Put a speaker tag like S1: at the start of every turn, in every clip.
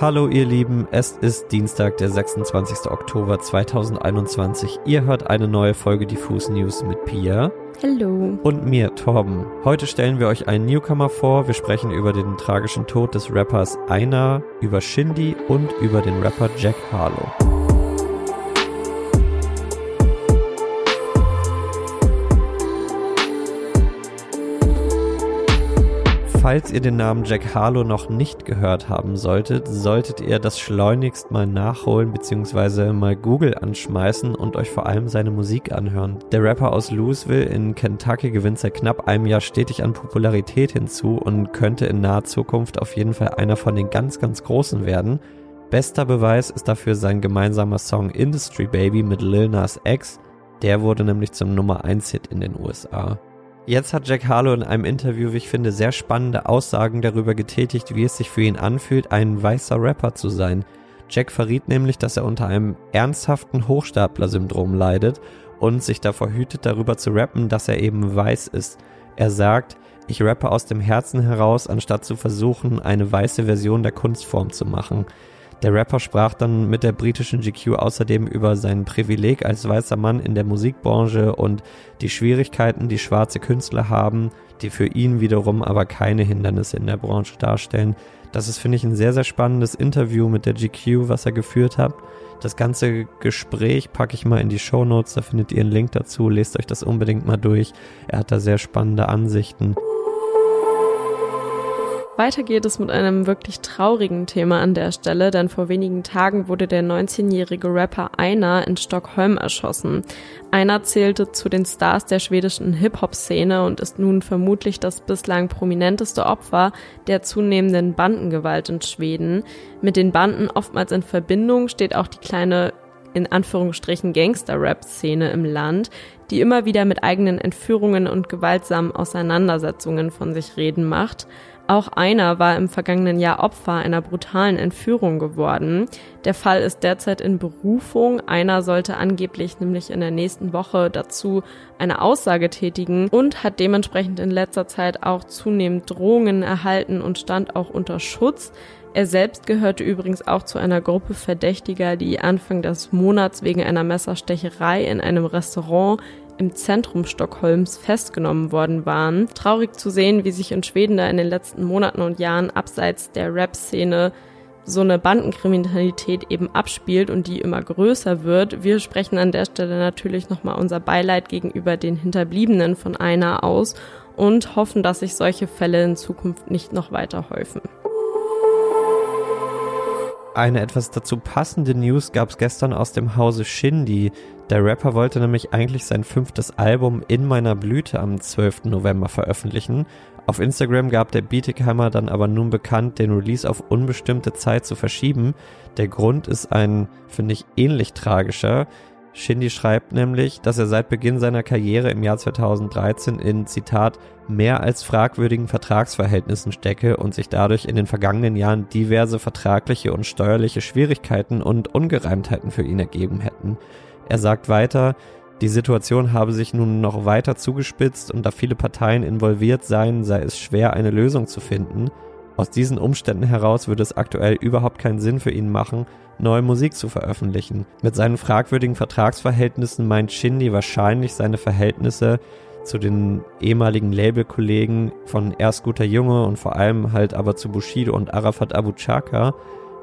S1: Hallo ihr Lieben, es ist Dienstag, der 26. Oktober 2021. Ihr hört eine neue Folge Diffus News mit Pia.
S2: Hallo.
S1: Und mir, Torben. Heute stellen wir euch einen Newcomer vor. Wir sprechen über den tragischen Tod des Rappers Einer, über Shindy und über den Rapper Jack Harlow. Falls ihr den Namen Jack Harlow noch nicht gehört haben solltet, solltet ihr das schleunigst mal nachholen bzw. mal Google anschmeißen und euch vor allem seine Musik anhören. Der Rapper aus Louisville in Kentucky gewinnt seit knapp einem Jahr stetig an Popularität hinzu und könnte in naher Zukunft auf jeden Fall einer von den ganz, ganz Großen werden. Bester Beweis ist dafür sein gemeinsamer Song Industry Baby mit Lil Nas X. Der wurde nämlich zum Nummer 1 Hit in den USA. Jetzt hat Jack Harlow in einem Interview, wie ich finde, sehr spannende Aussagen darüber getätigt, wie es sich für ihn anfühlt, ein weißer Rapper zu sein. Jack verriet nämlich, dass er unter einem ernsthaften Hochstapler-Syndrom leidet und sich davor hütet, darüber zu rappen, dass er eben weiß ist. Er sagt, ich rappe aus dem Herzen heraus, anstatt zu versuchen, eine weiße Version der Kunstform zu machen. Der Rapper sprach dann mit der britischen GQ außerdem über sein Privileg als weißer Mann in der Musikbranche und die Schwierigkeiten, die schwarze Künstler haben, die für ihn wiederum aber keine Hindernisse in der Branche darstellen. Das ist, finde ich, ein sehr, sehr spannendes Interview mit der GQ, was er geführt hat. Das ganze Gespräch packe ich mal in die Show Notes, da findet ihr einen Link dazu, lest euch das unbedingt mal durch. Er hat da sehr spannende Ansichten.
S2: Weiter geht es mit einem wirklich traurigen Thema an der Stelle, denn vor wenigen Tagen wurde der 19-jährige Rapper Einer in Stockholm erschossen. Einer zählte zu den Stars der schwedischen Hip-Hop-Szene und ist nun vermutlich das bislang prominenteste Opfer der zunehmenden Bandengewalt in Schweden. Mit den Banden oftmals in Verbindung steht auch die kleine in Anführungsstrichen Gangster-Rap-Szene im Land, die immer wieder mit eigenen Entführungen und gewaltsamen Auseinandersetzungen von sich reden macht. Auch einer war im vergangenen Jahr Opfer einer brutalen Entführung geworden. Der Fall ist derzeit in Berufung. Einer sollte angeblich nämlich in der nächsten Woche dazu eine Aussage tätigen und hat dementsprechend in letzter Zeit auch zunehmend Drohungen erhalten und stand auch unter Schutz. Er selbst gehörte übrigens auch zu einer Gruppe Verdächtiger, die Anfang des Monats wegen einer Messerstecherei in einem Restaurant im Zentrum Stockholms festgenommen worden waren. Traurig zu sehen, wie sich in Schweden da in den letzten Monaten und Jahren abseits der Rap-Szene so eine Bandenkriminalität eben abspielt und die immer größer wird. Wir sprechen an der Stelle natürlich nochmal unser Beileid gegenüber den Hinterbliebenen von einer aus und hoffen, dass sich solche Fälle in Zukunft nicht noch weiter häufen.
S1: Eine etwas dazu passende News gab es gestern aus dem Hause Shindy. Der Rapper wollte nämlich eigentlich sein fünftes Album In meiner Blüte am 12. November veröffentlichen. Auf Instagram gab der Bietigheimer dann aber nun bekannt, den Release auf unbestimmte Zeit zu verschieben. Der Grund ist ein, finde ich, ähnlich tragischer. Shindy schreibt nämlich, dass er seit Beginn seiner Karriere im Jahr 2013 in, Zitat, mehr als fragwürdigen Vertragsverhältnissen stecke und sich dadurch in den vergangenen Jahren diverse vertragliche und steuerliche Schwierigkeiten und Ungereimtheiten für ihn ergeben hätten. Er sagt weiter, die Situation habe sich nun noch weiter zugespitzt und da viele Parteien involviert seien, sei es schwer, eine Lösung zu finden. Aus diesen Umständen heraus würde es aktuell überhaupt keinen Sinn für ihn machen, neue Musik zu veröffentlichen. Mit seinen fragwürdigen Vertragsverhältnissen meint Shindy wahrscheinlich seine Verhältnisse zu den ehemaligen Labelkollegen von Erst guter Junge und vor allem halt aber zu Bushido und Arafat Abu Chaka.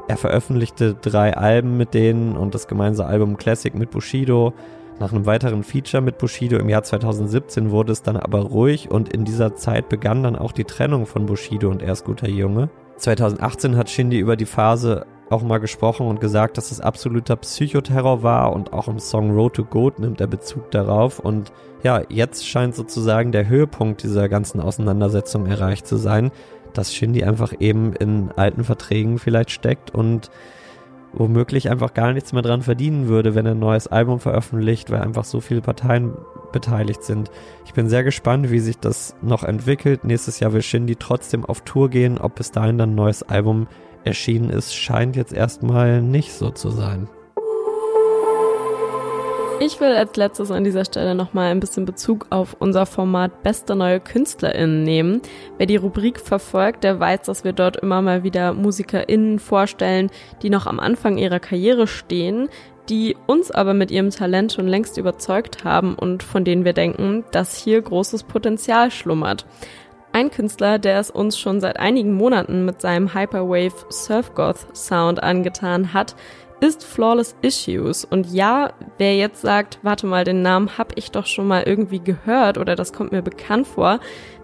S1: Er veröffentlichte drei Alben mit denen und das gemeinsame Album Classic mit Bushido. Nach einem weiteren Feature mit Bushido im Jahr 2017 wurde es dann aber ruhig und in dieser Zeit begann dann auch die Trennung von Bushido und Erst guter Junge. 2018 hat Shindy über die Phase auch mal gesprochen und gesagt, dass es absoluter Psychoterror war und auch im Song Road to Goat nimmt er Bezug darauf und ja, jetzt scheint sozusagen der Höhepunkt dieser ganzen Auseinandersetzung erreicht zu sein, dass Shindy einfach eben in alten Verträgen vielleicht steckt und womöglich einfach gar nichts mehr dran verdienen würde, wenn er ein neues Album veröffentlicht, weil einfach so viele Parteien beteiligt sind. Ich bin sehr gespannt, wie sich das noch entwickelt. Nächstes Jahr will Shindy trotzdem auf Tour gehen. Ob bis dahin dann ein neues Album erschienen ist, scheint jetzt erstmal nicht so zu sein.
S2: Ich will als letztes an dieser Stelle nochmal ein bisschen Bezug auf unser Format Beste neue KünstlerInnen nehmen. Wer die Rubrik verfolgt, der weiß, dass wir dort immer mal wieder MusikerInnen vorstellen, die noch am Anfang ihrer Karriere stehen, die uns aber mit ihrem Talent schon längst überzeugt haben und von denen wir denken, dass hier großes Potenzial schlummert. Ein Künstler, der es uns schon seit einigen Monaten mit seinem Hyperwave Surfgoth Sound angetan hat, ist Flawless Issues. Und ja, wer jetzt sagt, warte mal, den Namen habe ich doch schon mal irgendwie gehört oder das kommt mir bekannt vor,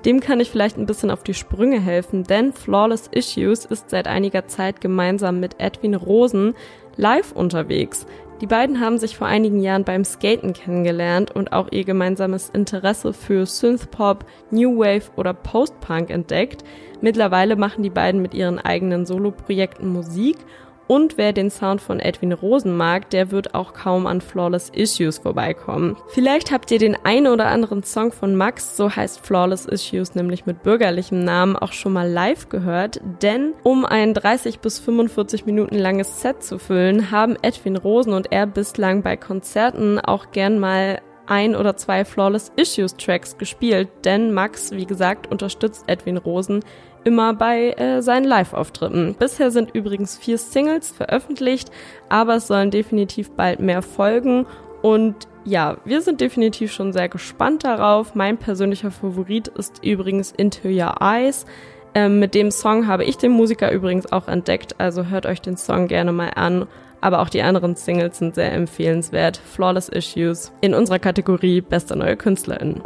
S2: dem kann ich vielleicht ein bisschen auf die Sprünge helfen, denn Flawless Issues ist seit einiger Zeit gemeinsam mit Edwin Rosen live unterwegs. Die beiden haben sich vor einigen Jahren beim Skaten kennengelernt und auch ihr gemeinsames Interesse für Synthpop, New Wave oder Post-Punk entdeckt. Mittlerweile machen die beiden mit ihren eigenen Soloprojekten Musik und wer den Sound von Edwin Rosen mag, der wird auch kaum an Flawless Issues vorbeikommen. Vielleicht habt ihr den einen oder anderen Song von Max, so heißt Flawless Issues nämlich mit bürgerlichem Namen, auch schon mal live gehört, denn um ein 30 bis 45 Minuten langes Set zu füllen, haben Edwin Rosen und er bislang bei Konzerten auch gern mal ein oder zwei Flawless Issues Tracks gespielt, denn Max, wie gesagt, unterstützt Edwin Rosen immer bei äh, seinen Live-Auftritten. Bisher sind übrigens vier Singles veröffentlicht, aber es sollen definitiv bald mehr folgen und ja, wir sind definitiv schon sehr gespannt darauf. Mein persönlicher Favorit ist übrigens Into Your Eyes. Ähm, mit dem Song habe ich den Musiker übrigens auch entdeckt, also hört euch den Song gerne mal an. Aber auch die anderen Singles sind sehr empfehlenswert. Flawless Issues in unserer Kategorie Beste neue Künstlerin.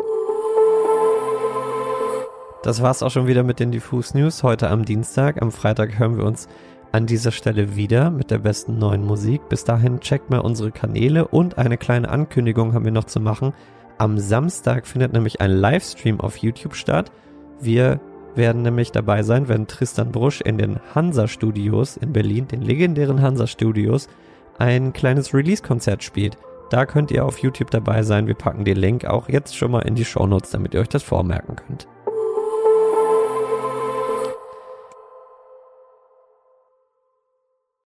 S1: Das war's auch schon wieder mit den Diffus News heute am Dienstag. Am Freitag hören wir uns an dieser Stelle wieder mit der besten neuen Musik. Bis dahin checkt mal unsere Kanäle und eine kleine Ankündigung haben wir noch zu machen. Am Samstag findet nämlich ein Livestream auf YouTube statt. Wir werden nämlich dabei sein, wenn Tristan Brusch in den Hansa Studios in Berlin, den legendären Hansa Studios, ein kleines Release-Konzert spielt. Da könnt ihr auf YouTube dabei sein. Wir packen den Link auch jetzt schon mal in die Show Notes, damit ihr euch das vormerken könnt.